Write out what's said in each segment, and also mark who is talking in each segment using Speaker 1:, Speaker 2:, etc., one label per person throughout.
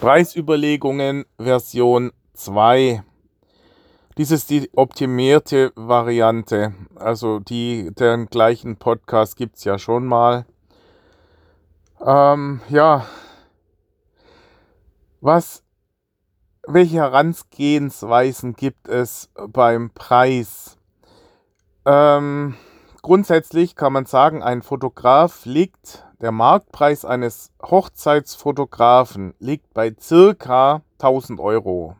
Speaker 1: Preisüberlegungen Version 2. Dies ist die optimierte Variante. Also die, den gleichen Podcast gibt es ja schon mal. Ähm, ja. Was, welche Herangehensweisen gibt es beim Preis? Ähm, grundsätzlich kann man sagen, ein Fotograf liegt der Marktpreis eines Hochzeitsfotografen liegt bei circa 1000 Euro.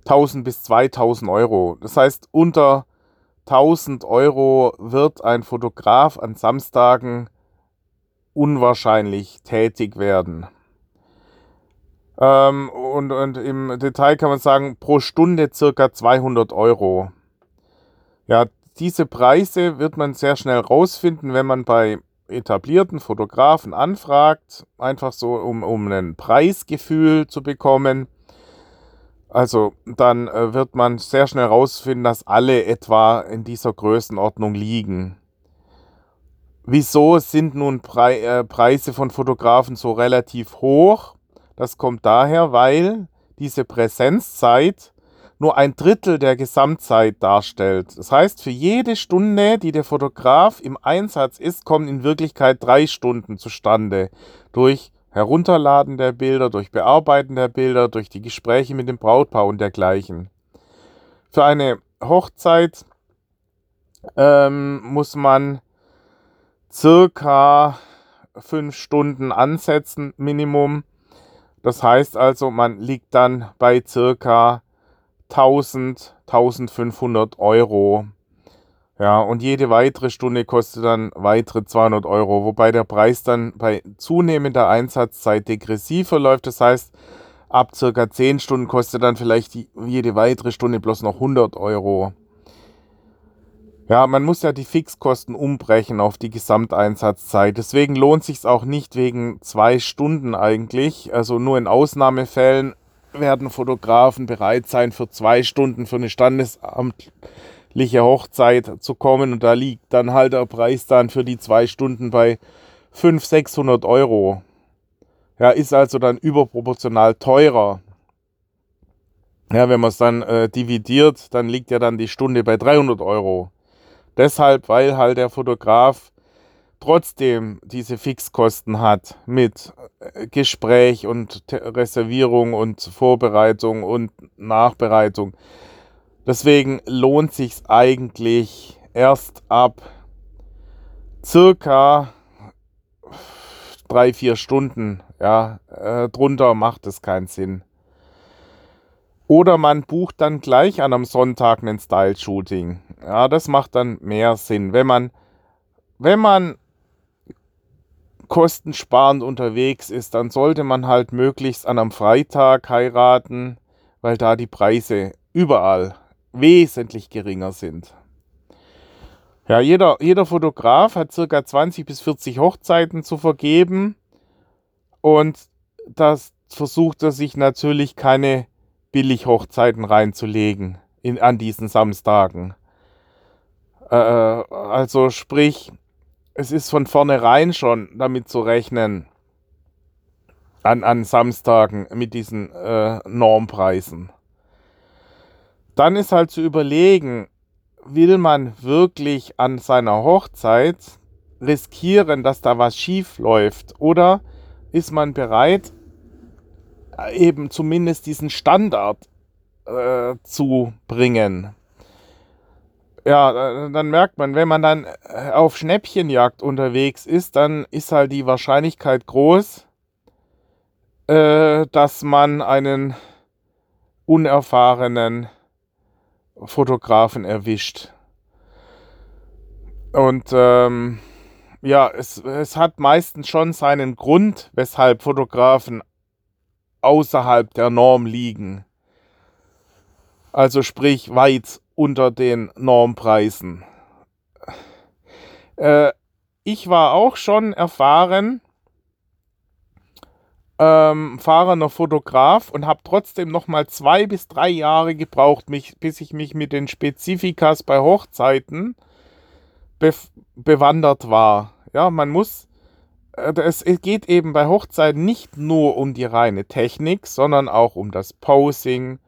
Speaker 1: 1000 bis 2000 Euro. Das heißt, unter 1000 Euro wird ein Fotograf an Samstagen unwahrscheinlich tätig werden. Ähm, und, und im Detail kann man sagen, pro Stunde circa 200 Euro. Ja, diese Preise wird man sehr schnell rausfinden, wenn man bei etablierten Fotografen anfragt, einfach so, um, um ein Preisgefühl zu bekommen. Also dann äh, wird man sehr schnell herausfinden, dass alle etwa in dieser Größenordnung liegen. Wieso sind nun Pre äh, Preise von Fotografen so relativ hoch? Das kommt daher, weil diese Präsenzzeit nur ein Drittel der Gesamtzeit darstellt. Das heißt, für jede Stunde, die der Fotograf im Einsatz ist, kommen in Wirklichkeit drei Stunden zustande. Durch Herunterladen der Bilder, durch Bearbeiten der Bilder, durch die Gespräche mit dem Brautpaar und dergleichen. Für eine Hochzeit ähm, muss man circa fünf Stunden ansetzen, Minimum. Das heißt also, man liegt dann bei circa 1000, 1500 Euro. Ja, und jede weitere Stunde kostet dann weitere 200 Euro, wobei der Preis dann bei zunehmender Einsatzzeit degressiver läuft. Das heißt, ab circa 10 Stunden kostet dann vielleicht jede weitere Stunde bloß noch 100 Euro. Ja, man muss ja die Fixkosten umbrechen auf die Gesamteinsatzzeit. Deswegen lohnt sich auch nicht wegen zwei Stunden eigentlich. Also nur in Ausnahmefällen werden Fotografen bereit sein, für zwei Stunden für eine standesamtliche Hochzeit zu kommen. Und da liegt dann halt der Preis dann für die zwei Stunden bei 500, 600 Euro. Ja, ist also dann überproportional teurer. Ja, wenn man es dann äh, dividiert, dann liegt ja dann die Stunde bei 300 Euro. Deshalb, weil halt der Fotograf trotzdem diese Fixkosten hat mit äh, Gespräch und Reservierung und Vorbereitung und Nachbereitung. Deswegen lohnt sich eigentlich erst ab circa drei, vier Stunden. Ja, äh, drunter macht es keinen Sinn. Oder man bucht dann gleich an einem Sonntag ein Style-Shooting. Ja, das macht dann mehr Sinn. Wenn man, wenn man kostensparend unterwegs ist, dann sollte man halt möglichst an einem Freitag heiraten, weil da die Preise überall wesentlich geringer sind. Ja, jeder, jeder Fotograf hat circa 20 bis 40 Hochzeiten zu vergeben und das versucht er sich natürlich keine Billig-Hochzeiten reinzulegen in, an diesen Samstagen. Äh, also sprich, es ist von vornherein schon damit zu rechnen, an, an Samstagen mit diesen äh, Normpreisen. Dann ist halt zu überlegen, will man wirklich an seiner Hochzeit riskieren, dass da was schief läuft? Oder ist man bereit, eben zumindest diesen Standard äh, zu bringen? Ja, dann merkt man, wenn man dann äh, auf Schnäppchenjagd unterwegs ist, dann ist halt die Wahrscheinlichkeit groß, äh, dass man einen unerfahrenen Fotografen erwischt. Und ähm, ja, es, es hat meistens schon seinen Grund, weshalb Fotografen außerhalb der Norm liegen. Also sprich weit unter den Normpreisen. Äh, ich war auch schon erfahren, ähm, fahrender Fotograf und habe trotzdem noch mal zwei bis drei Jahre gebraucht, mich, bis ich mich mit den Spezifikas bei Hochzeiten be bewandert war. Ja, man muss äh, es geht eben bei Hochzeiten nicht nur um die reine Technik, sondern auch um das Posing,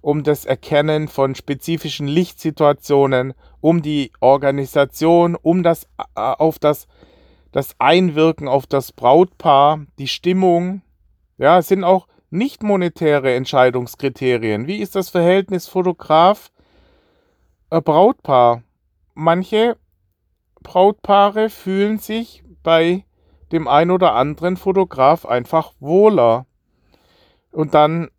Speaker 1: um das Erkennen von spezifischen Lichtsituationen, um die Organisation, um das äh, auf das, das Einwirken auf das Brautpaar, die Stimmung. Ja, es sind auch nicht monetäre Entscheidungskriterien. Wie ist das Verhältnis Fotograf äh, Brautpaar? Manche Brautpaare fühlen sich bei dem ein oder anderen Fotograf einfach wohler. Und dann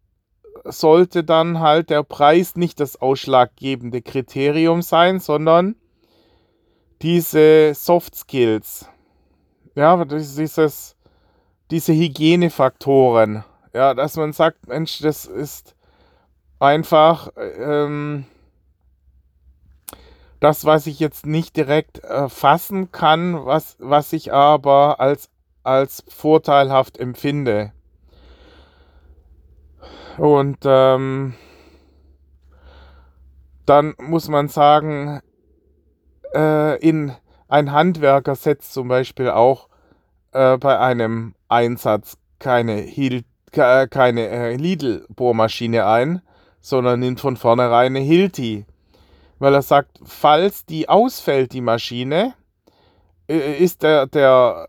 Speaker 1: sollte dann halt der Preis nicht das ausschlaggebende Kriterium sein, sondern diese Soft Skills. Ja, dieses, diese Hygienefaktoren. Ja, dass man sagt, Mensch, das ist einfach ähm, das, was ich jetzt nicht direkt äh, kann, was, was ich aber als, als vorteilhaft empfinde. Und ähm, dann muss man sagen, äh, in ein Handwerker setzt zum Beispiel auch äh, bei einem Einsatz keine, Hil keine äh, Lidl-Bohrmaschine ein, sondern nimmt von vornherein eine Hilti. Weil er sagt, falls die ausfällt, die Maschine, äh, ist, der, der,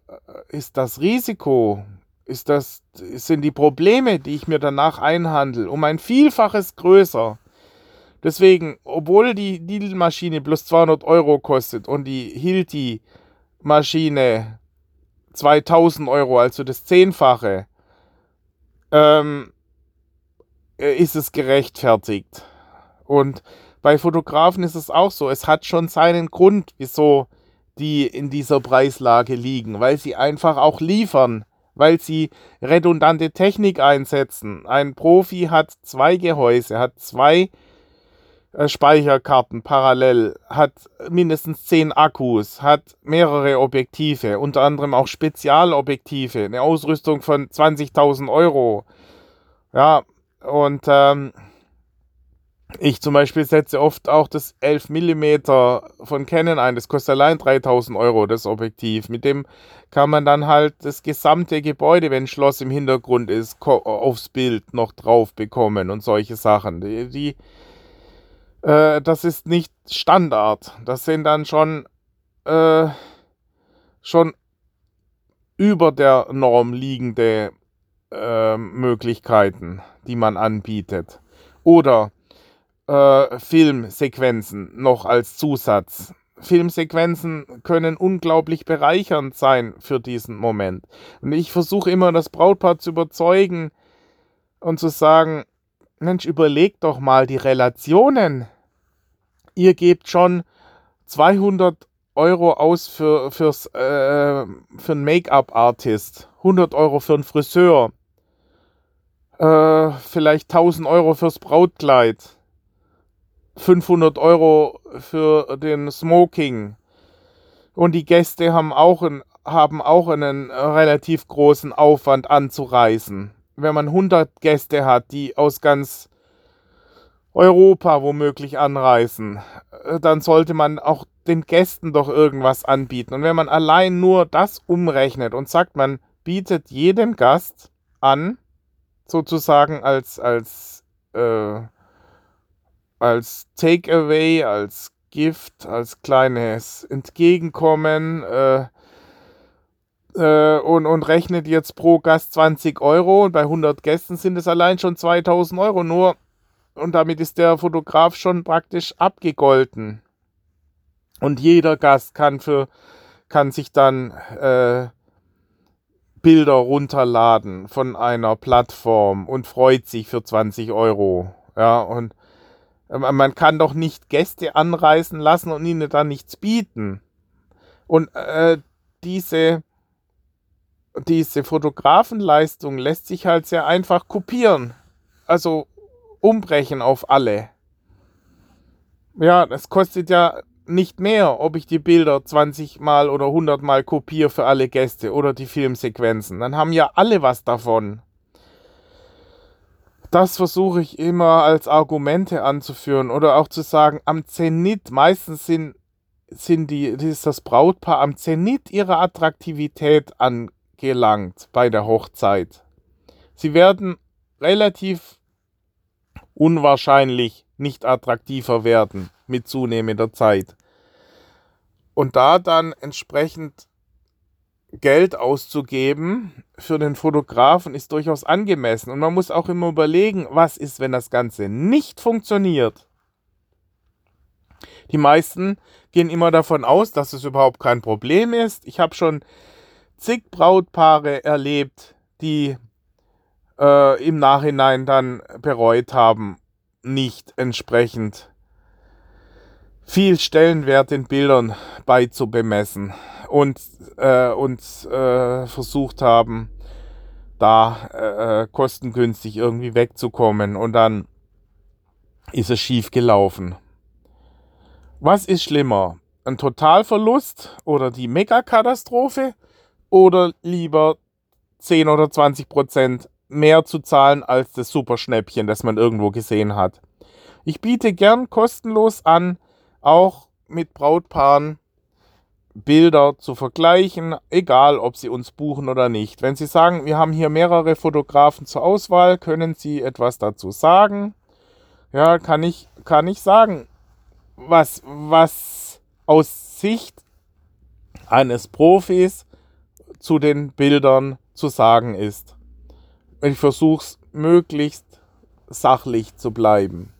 Speaker 1: ist das Risiko ist das, sind die Probleme, die ich mir danach einhandle, um ein Vielfaches größer. Deswegen, obwohl die Lidl-Maschine plus 200 Euro kostet und die Hilti-Maschine 2000 Euro, also das Zehnfache, ähm, ist es gerechtfertigt. Und bei Fotografen ist es auch so. Es hat schon seinen Grund, wieso die in dieser Preislage liegen, weil sie einfach auch liefern weil sie redundante Technik einsetzen. Ein Profi hat zwei Gehäuse, hat zwei äh, Speicherkarten parallel, hat mindestens zehn Akkus, hat mehrere Objektive, unter anderem auch Spezialobjektive, eine Ausrüstung von 20.000 Euro. Ja, und ähm, ich zum Beispiel setze oft auch das 11 mm von Canon ein. Das kostet allein 3000 Euro, das Objektiv. Mit dem kann man dann halt das gesamte Gebäude, wenn ein Schloss im Hintergrund ist, aufs Bild noch drauf bekommen und solche Sachen. Die, die äh, das ist nicht Standard. Das sind dann schon, äh, schon über der Norm liegende äh, Möglichkeiten, die man anbietet. Oder äh, Filmsequenzen noch als Zusatz. Filmsequenzen können unglaublich bereichernd sein für diesen Moment. Und ich versuche immer, das Brautpaar zu überzeugen und zu sagen, Mensch, überlegt doch mal die Relationen. Ihr gebt schon 200 Euro aus für, fürs, äh, für einen Make-up-Artist, 100 Euro für einen Friseur, äh, vielleicht 1000 Euro fürs Brautkleid 500 Euro für den Smoking. Und die Gäste haben auch, ein, haben auch einen relativ großen Aufwand anzureisen. Wenn man 100 Gäste hat, die aus ganz Europa womöglich anreisen, äh, dann sollte man auch den Gästen doch irgendwas anbieten. Und wenn man allein nur das umrechnet und sagt, man bietet jedem Gast an, sozusagen als, als äh, als Takeaway, als Gift, als kleines Entgegenkommen äh, äh, und, und rechnet jetzt pro Gast 20 Euro und bei 100 Gästen sind es allein schon 2000 Euro nur und damit ist der Fotograf schon praktisch abgegolten. Und jeder Gast kann für kann sich dann äh, Bilder runterladen von einer Plattform und freut sich für 20 Euro. Ja, und man kann doch nicht Gäste anreisen lassen und ihnen dann nichts bieten. Und äh, diese, diese Fotografenleistung lässt sich halt sehr einfach kopieren. Also umbrechen auf alle. Ja, das kostet ja nicht mehr, ob ich die Bilder 20 mal oder 100 mal kopiere für alle Gäste oder die Filmsequenzen. Dann haben ja alle was davon. Das versuche ich immer als Argumente anzuführen oder auch zu sagen, am Zenit, meistens sind, sind die, ist das Brautpaar am Zenit ihrer Attraktivität angekommen gelangt bei der Hochzeit. Sie werden relativ unwahrscheinlich nicht attraktiver werden mit zunehmender Zeit. Und da dann entsprechend Geld auszugeben für den Fotografen ist durchaus angemessen. Und man muss auch immer überlegen, was ist, wenn das Ganze nicht funktioniert. Die meisten gehen immer davon aus, dass es überhaupt kein Problem ist. Ich habe schon zig Brautpaare erlebt, die äh, im Nachhinein dann bereut haben, nicht entsprechend viel Stellenwert den Bildern beizubemessen und, äh, und äh, versucht haben, da äh, kostengünstig irgendwie wegzukommen und dann ist es schief gelaufen. Was ist schlimmer? Ein Totalverlust oder die Megakatastrophe oder lieber 10 oder 20 Prozent mehr zu zahlen als das Superschnäppchen, das man irgendwo gesehen hat? Ich biete gern kostenlos an, auch mit Brautpaaren Bilder zu vergleichen, egal ob Sie uns buchen oder nicht. Wenn Sie sagen, wir haben hier mehrere Fotografen zur Auswahl, können Sie etwas dazu sagen? Ja, kann ich, kann ich sagen was, was aus Sicht eines Profis zu den Bildern zu sagen ist. Ich versuche es möglichst sachlich zu bleiben.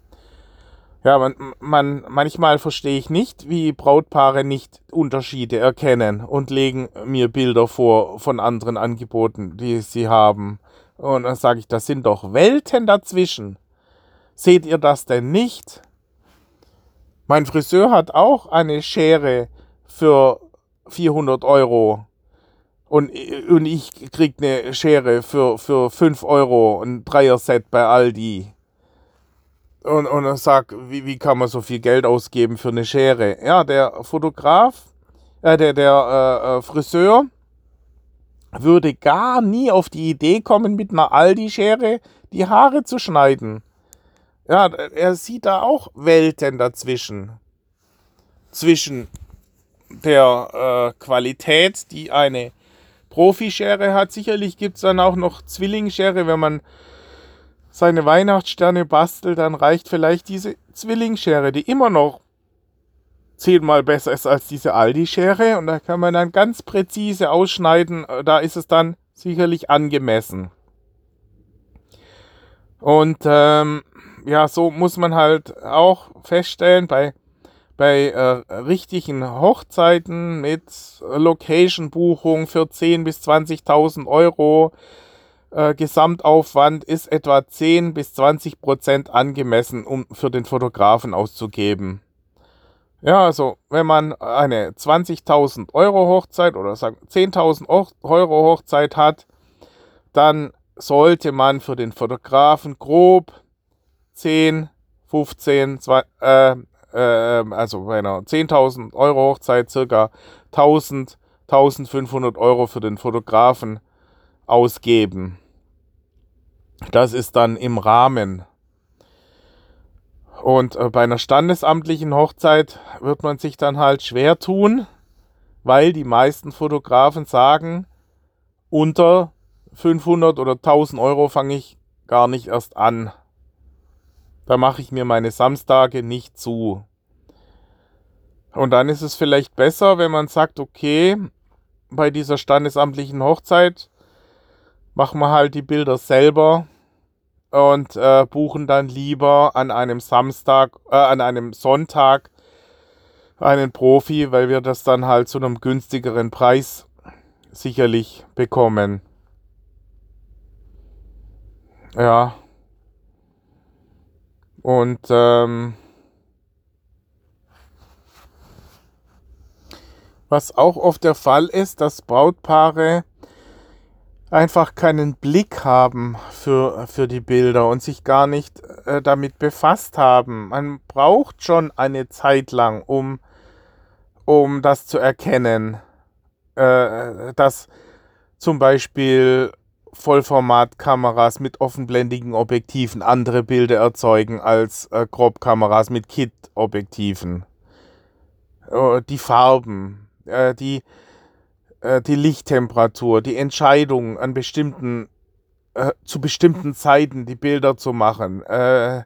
Speaker 1: Ja, man, man, manchmal verstehe ich nicht, wie Brautpaare nicht Unterschiede erkennen und legen mir Bilder vor von anderen Angeboten, die sie haben. Und dann sage ich, das sind doch Welten dazwischen. Seht ihr das denn nicht? Mein Friseur hat auch eine Schere für 400 Euro. Und, und ich krieg eine Schere für, für 5 Euro, ein Dreier-Set bei Aldi. Und, und er sagt, wie, wie kann man so viel Geld ausgeben für eine Schere? Ja, der Fotograf, äh, der, der äh, äh Friseur würde gar nie auf die Idee kommen, mit einer Aldi-Schere die Haare zu schneiden. Ja, er sieht da auch Welten dazwischen. Zwischen der äh, Qualität, die eine Profischere hat. Sicherlich gibt es dann auch noch Zwillingsschere. Wenn man seine Weihnachtssterne bastelt, dann reicht vielleicht diese Zwillingsschere, die immer noch zehnmal besser ist als diese Aldi-Schere. Und da kann man dann ganz präzise ausschneiden. Da ist es dann sicherlich angemessen. Und ähm, ja, so muss man halt auch feststellen, bei, bei äh, richtigen Hochzeiten mit Location-Buchung für 10.000 bis 20.000 Euro, äh, Gesamtaufwand ist etwa 10 bis 20 Prozent angemessen, um für den Fotografen auszugeben. Ja, also wenn man eine 20.000 Euro Hochzeit oder sagen 10.000 Euro Hochzeit hat, dann sollte man für den Fotografen grob 10, 15, 2, äh, äh, also bei einer 10.000 Euro Hochzeit circa 1000, 1500 Euro für den Fotografen ausgeben. Das ist dann im Rahmen. Und äh, bei einer standesamtlichen Hochzeit wird man sich dann halt schwer tun, weil die meisten Fotografen sagen, unter 500 oder 1000 Euro fange ich gar nicht erst an. Da mache ich mir meine Samstage nicht zu. Und dann ist es vielleicht besser, wenn man sagt, okay, bei dieser standesamtlichen Hochzeit machen wir halt die Bilder selber und äh, buchen dann lieber an einem Samstag, äh, an einem Sonntag einen Profi, weil wir das dann halt zu einem günstigeren Preis sicherlich bekommen. Ja, und ähm, was auch oft der Fall ist, dass Brautpaare einfach keinen Blick haben für, für die Bilder und sich gar nicht äh, damit befasst haben. Man braucht schon eine Zeit lang, um, um das zu erkennen, äh, dass zum Beispiel Vollformatkameras mit offenblendigen Objektiven andere Bilder erzeugen als äh, Crop-Kameras mit Kit-Objektiven. Äh, die Farben, äh, die äh, die Lichttemperatur, die Entscheidung an bestimmten, äh, zu bestimmten Zeiten die Bilder zu machen, äh,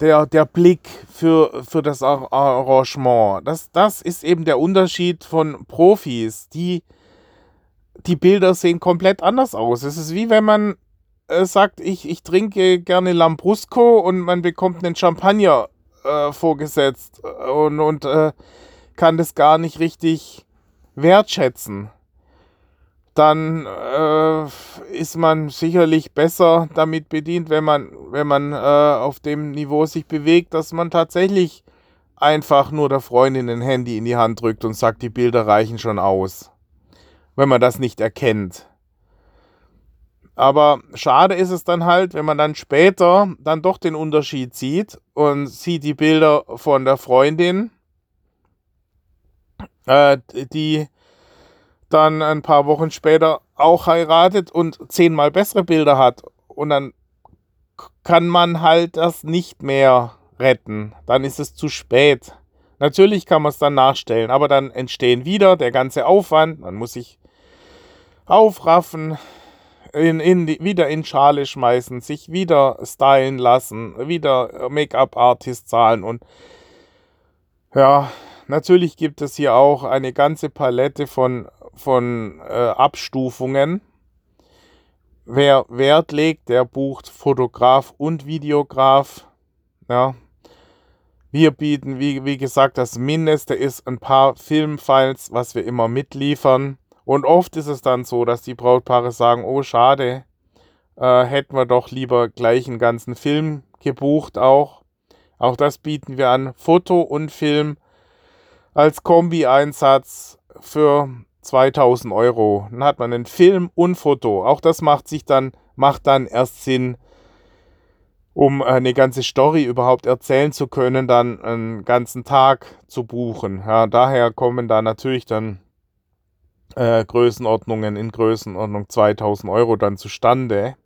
Speaker 1: der, der Blick für, für das Arrangement. Das, das ist eben der Unterschied von Profis. Die, die Bilder sehen komplett anders aus. Es ist wie wenn man äh, sagt, ich, ich trinke gerne Lambrusco und man bekommt einen Champagner äh, vorgesetzt und, und äh, kann das gar nicht richtig wertschätzen, dann äh, ist man sicherlich besser damit bedient, wenn man, wenn man äh, auf dem Niveau sich bewegt, dass man tatsächlich einfach nur der Freundin ein Handy in die Hand drückt und sagt, die Bilder reichen schon aus. Wenn man das nicht erkennt. Aber schade ist es dann halt, wenn man dann später dann doch den Unterschied sieht und sieht die Bilder von der Freundin äh, die dann ein paar Wochen später auch heiratet und zehnmal bessere Bilder hat. Und dann kann man halt das nicht mehr retten. Dann ist es zu spät. Natürlich kann man es dann nachstellen, aber dann entstehen wieder der ganze Aufwand. Man muss sich aufraffen, in, in die, wieder in Schale schmeißen, sich wieder stylen lassen, wieder Make-up-Artist zahlen und ja, Natürlich gibt es hier auch eine ganze Palette von, von äh, Abstufungen. Wer Wert legt, der bucht Fotograf und Videograf. Ja. Wir bieten, wie, wie gesagt, das Mindeste ist ein paar Filmfiles, was wir immer mitliefern. Und oft ist es dann so, dass die Brautpaare sagen, oh schade, äh, hätten wir doch lieber gleich einen ganzen Film gebucht auch. Auch das bieten wir an, Foto und Film als Kombi-Einsatz für 2000 Euro. Dann hat man einen Film und Foto. Auch das macht sich dann, macht dann erst Sinn, um eine ganze Story überhaupt erzählen zu können, dann einen ganzen Tag zu buchen. Ja, daher kommen da natürlich dann äh, Größenordnungen in Größenordnung 2000 Euro dann zustande.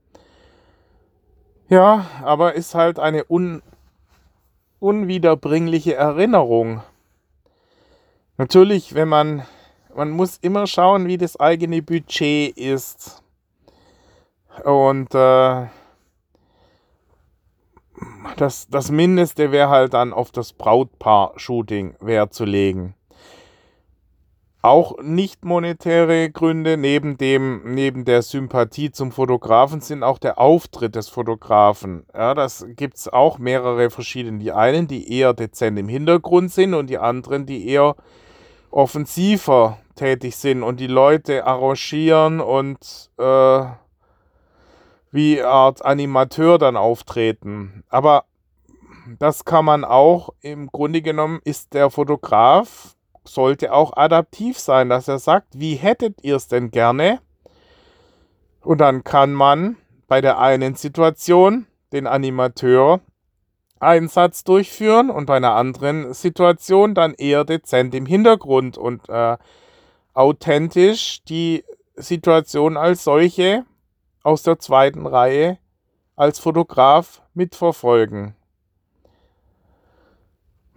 Speaker 1: Ja, aber ist halt eine un unwiederbringliche Erinnerung Natürlich, wenn man, man muss immer schauen, wie das eigene Budget ist. Und äh, das, das Mindeste wäre halt dann auf das Brautpaar-Shooting Wert zu legen. Auch nicht monetäre Gründe neben dem, neben der Sympathie zum Fotografen sind auch der Auftritt des Fotografen. Ja, das gibt es auch mehrere verschiedene. Die einen, die eher dezent im Hintergrund sind und die anderen, die eher offensiver tätig sind und die Leute arrangieren und äh, wie Art Animateur dann auftreten. Aber das kann man auch, im Grunde genommen ist der Fotograf, sollte auch adaptiv sein, dass er sagt, wie hättet ihr es denn gerne? Und dann kann man bei der einen Situation den Animateur Einsatz durchführen und bei einer anderen Situation dann eher dezent im Hintergrund und äh, authentisch die Situation als solche aus der zweiten Reihe als Fotograf mitverfolgen.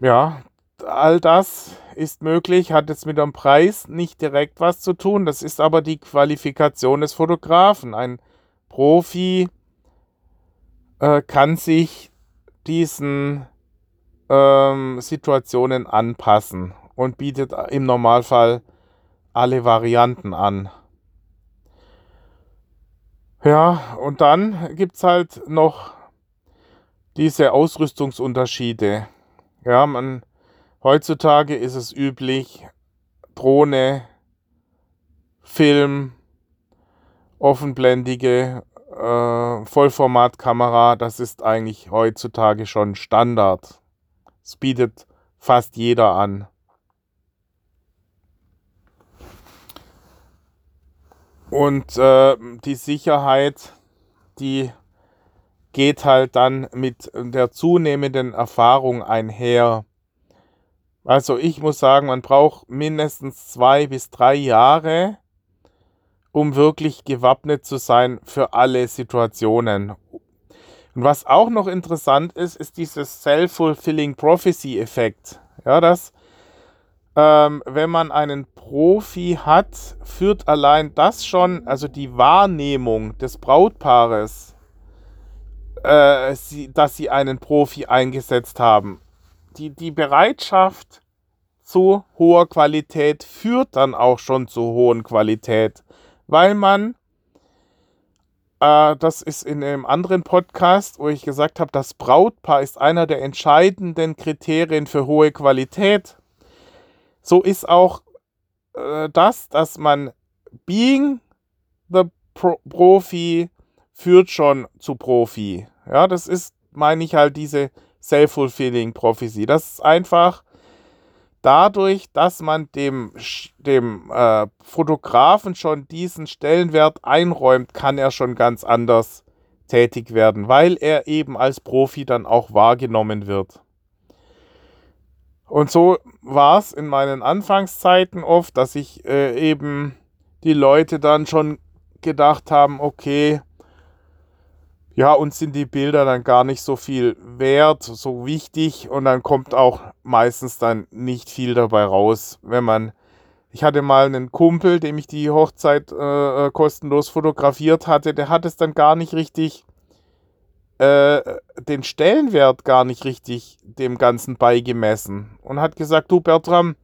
Speaker 1: Ja, all das ist möglich, hat jetzt mit dem Preis nicht direkt was zu tun. Das ist aber die Qualifikation des Fotografen. Ein Profi äh, kann sich diesen ähm, Situationen anpassen und bietet im Normalfall alle Varianten an. Ja, und dann gibt es halt noch diese Ausrüstungsunterschiede. Ja, man, heutzutage ist es üblich, Drohne, Film, offenblendige äh, Vollformatkamera, das ist eigentlich heutzutage schon Standard. Es bietet fast jeder an. Und äh, die Sicherheit, die geht halt dann mit der zunehmenden Erfahrung einher. Also ich muss sagen, man braucht mindestens zwei bis drei Jahre, um wirklich gewappnet zu sein für alle Situationen. Und was auch noch interessant ist, ist dieses Self-Fulfilling Prophecy-Effekt. Ja, dass ähm, wenn man einen Profi hat, führt allein das schon, also die Wahrnehmung des Brautpaares, äh, sie, dass sie einen Profi eingesetzt haben. Die, die Bereitschaft zu hoher Qualität führt dann auch schon zu hohen Qualität, weil man, äh, das ist in einem anderen Podcast, wo ich gesagt habe, das Brautpaar ist einer der entscheidenden Kriterien für hohe Qualität so ist auch äh, das, dass man Being the Pro Profi führt schon zu Profi. Ja, das ist, meine ich halt, diese Self-Fulfilling Prophecy. Das ist einfach dadurch, dass man dem, dem äh, Fotografen schon diesen Stellenwert einräumt, kann er schon ganz anders tätig werden, weil er eben als Profi dann auch wahrgenommen wird. Und so war es in meinen Anfangszeiten oft, dass ich äh, eben die Leute dann schon gedacht haben, okay, ja, uns sind die Bilder dann gar nicht so viel wert, so wichtig und dann kommt auch meistens dann nicht viel dabei raus, wenn man ich hatte mal einen Kumpel, dem ich die Hochzeit äh, äh kostenlos fotografiert hatte, der hat es dann gar nicht richtig äh, den Stellenwert gar nicht richtig dem Ganzen beigemessen und hat gesagt, du Bertram,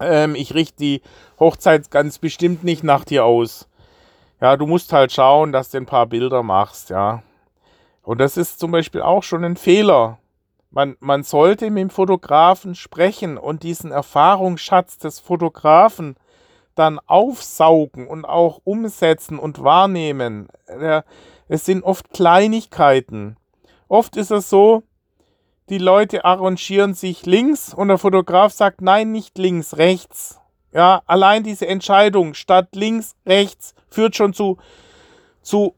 Speaker 1: ähm, ich richte die Hochzeit ganz bestimmt nicht nach dir aus. Ja, du musst halt schauen, dass du ein paar Bilder machst, ja. Und das ist zum Beispiel auch schon ein Fehler. Man, man sollte mit dem Fotografen sprechen und diesen Erfahrungsschatz des Fotografen dann aufsaugen und auch umsetzen und wahrnehmen. Es sind oft Kleinigkeiten. Oft ist es so, die Leute arrangieren sich links und der Fotograf sagt, nein, nicht links, rechts. Ja, allein diese Entscheidung statt links, rechts führt schon zu, zu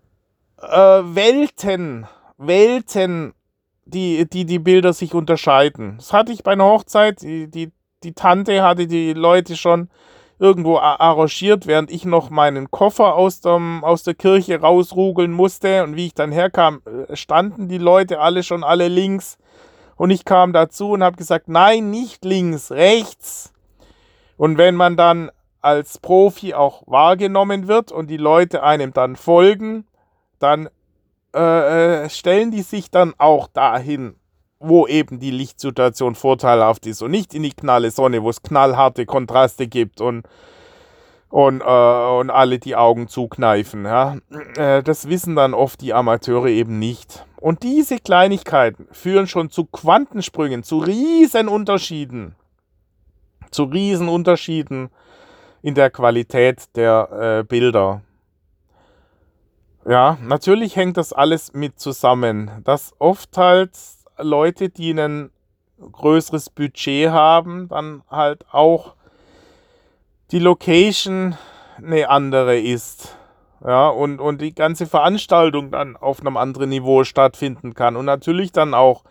Speaker 1: äh, Welten, Welten, die, die die Bilder sich unterscheiden. Das hatte ich bei einer Hochzeit, die, die, die Tante hatte die Leute schon irgendwo arrangiert, während ich noch meinen Koffer aus, dem, aus der Kirche rausrugeln musste. Und wie ich dann herkam, äh, standen die Leute alle schon alle links. Und ich kam dazu und habe gesagt, nein, nicht links, rechts. Und wenn man dann als Profi auch wahrgenommen wird und die Leute einem dann folgen, dann äh, äh stellen die sich dann auch dahin wo eben die Lichtsituation vorteilhaft ist und nicht in die knalle Sonne, wo es knallharte Kontraste gibt und, und, äh, und alle die Augen zukneifen. Ja. Äh, das wissen dann oft die Amateure eben nicht. Und diese Kleinigkeiten führen schon zu Quantensprüngen, zu Riesenunterschieden. Zu Riesenunterschieden in der Qualität der äh, Bilder. Ja, natürlich hängt das alles mit zusammen. Dass oft halt Leute, die ein größeres Budget haben, dann halt auch die Location eine andere ist. Ja, und, und die ganze Veranstaltung dann auf einem anderen Niveau stattfinden kann und natürlich dann auch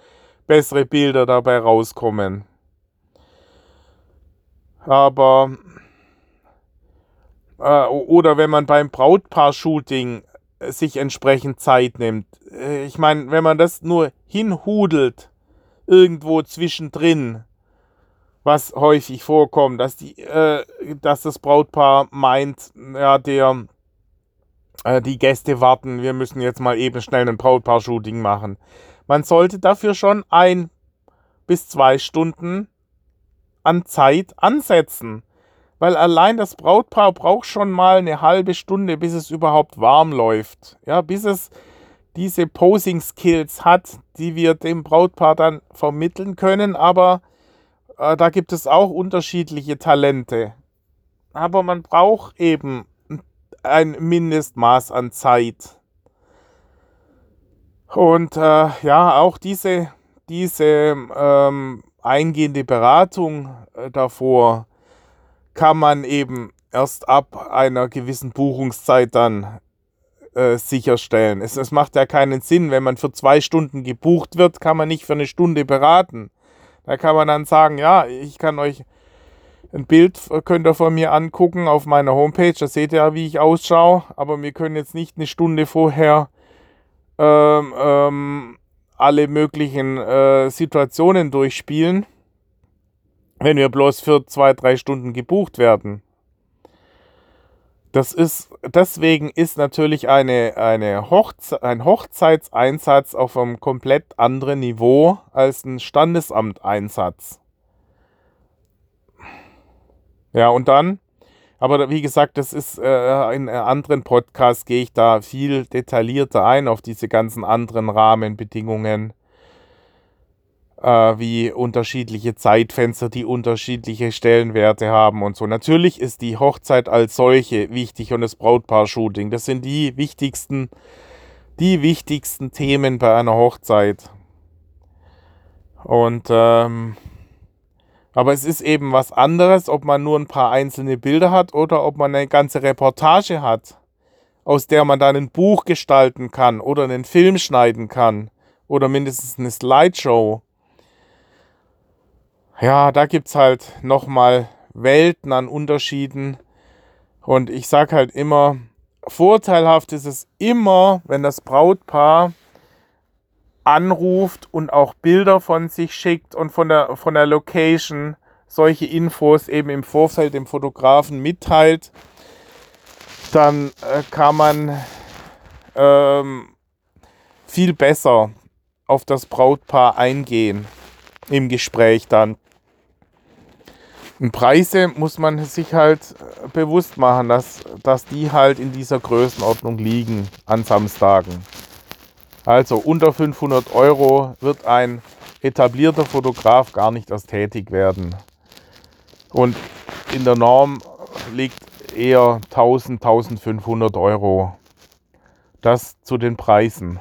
Speaker 1: bessere Bilder dabei rauskommen. Aber äh, oder wenn man beim Brautpaar-Shooting sich entsprechend Zeit nimmt. Äh, ich meine, wenn man das nur hinhudelt, irgendwo zwischendrin, was häufig vorkommt, dass, die, äh, dass das Brautpaar meint, ja, der, äh, die Gäste warten, wir müssen jetzt mal eben schnell ein Brautpaar-Shooting machen. Man sollte dafür schon ein bis zwei Stunden an Zeit ansetzen weil allein das Brautpaar braucht schon mal eine halbe Stunde, bis es überhaupt warm läuft. Ja, bis es diese Posing Skills hat, die wir dem Brautpaar dann vermitteln können, aber äh, da gibt es auch unterschiedliche Talente. Aber man braucht eben ein Mindestmaß an Zeit. Und äh, ja, auch diese, diese ähm, eingehende Beratung äh, davor, kann man eben erst ab einer gewissen Buchungszeit dann äh, sicherstellen. Es, es macht ja keinen Sinn, wenn man für zwei Stunden gebucht wird, kann man nicht für eine Stunde beraten. Da kann man dann sagen, ja, ich kann euch ein Bild könnt ihr von mir angucken auf meiner Homepage, da seht ihr ja, wie ich ausschaue, aber wir können jetzt nicht eine Stunde vorher ähm, ähm, alle möglichen äh, Situationen durchspielen wenn wir bloß für zwei, drei Stunden gebucht werden. Das ist, deswegen ist natürlich eine, eine Hochze ein Hochzeitseinsatz auf einem komplett anderen Niveau als ein Standesamteinsatz. Ja, und dann, aber wie gesagt, das ist äh, in anderen Podcasts gehe ich da viel detaillierter ein auf diese ganzen anderen Rahmenbedingungen äh, wie unterschiedliche Zeitfenster, die unterschiedliche Stellenwerte haben und so. Natürlich ist die Hochzeit als solche wichtig und das Brautpaar-Shooting. Das sind die wichtigsten, die wichtigsten Themen bei einer Hochzeit. Und ähm, aber es ist eben was anderes, ob man nur ein paar einzelne Bilder hat oder ob man eine ganze Reportage hat, aus der man dann ein Buch gestalten kann oder einen Film schneiden kann oder mindestens eine Slideshow ja, da gibt es halt nochmal Welten an Unterschieden. Und ich sage halt immer, vorteilhaft ist es immer, wenn das Brautpaar anruft und auch Bilder von sich schickt und von der, von der Location solche Infos eben im Vorfeld dem Fotografen mitteilt, dann äh, kann man ähm, viel besser auf das Brautpaar eingehen im Gespräch dann. Und Preise muss man sich halt äh, bewusst machen, dass, dass die halt in dieser Größenordnung liegen an Samstagen. Also unter 500 Euro wird ein etablierter Fotograf gar nicht erst tätig werden. Und in der Norm liegt eher 1000, 1500 Euro. Das zu den Preisen.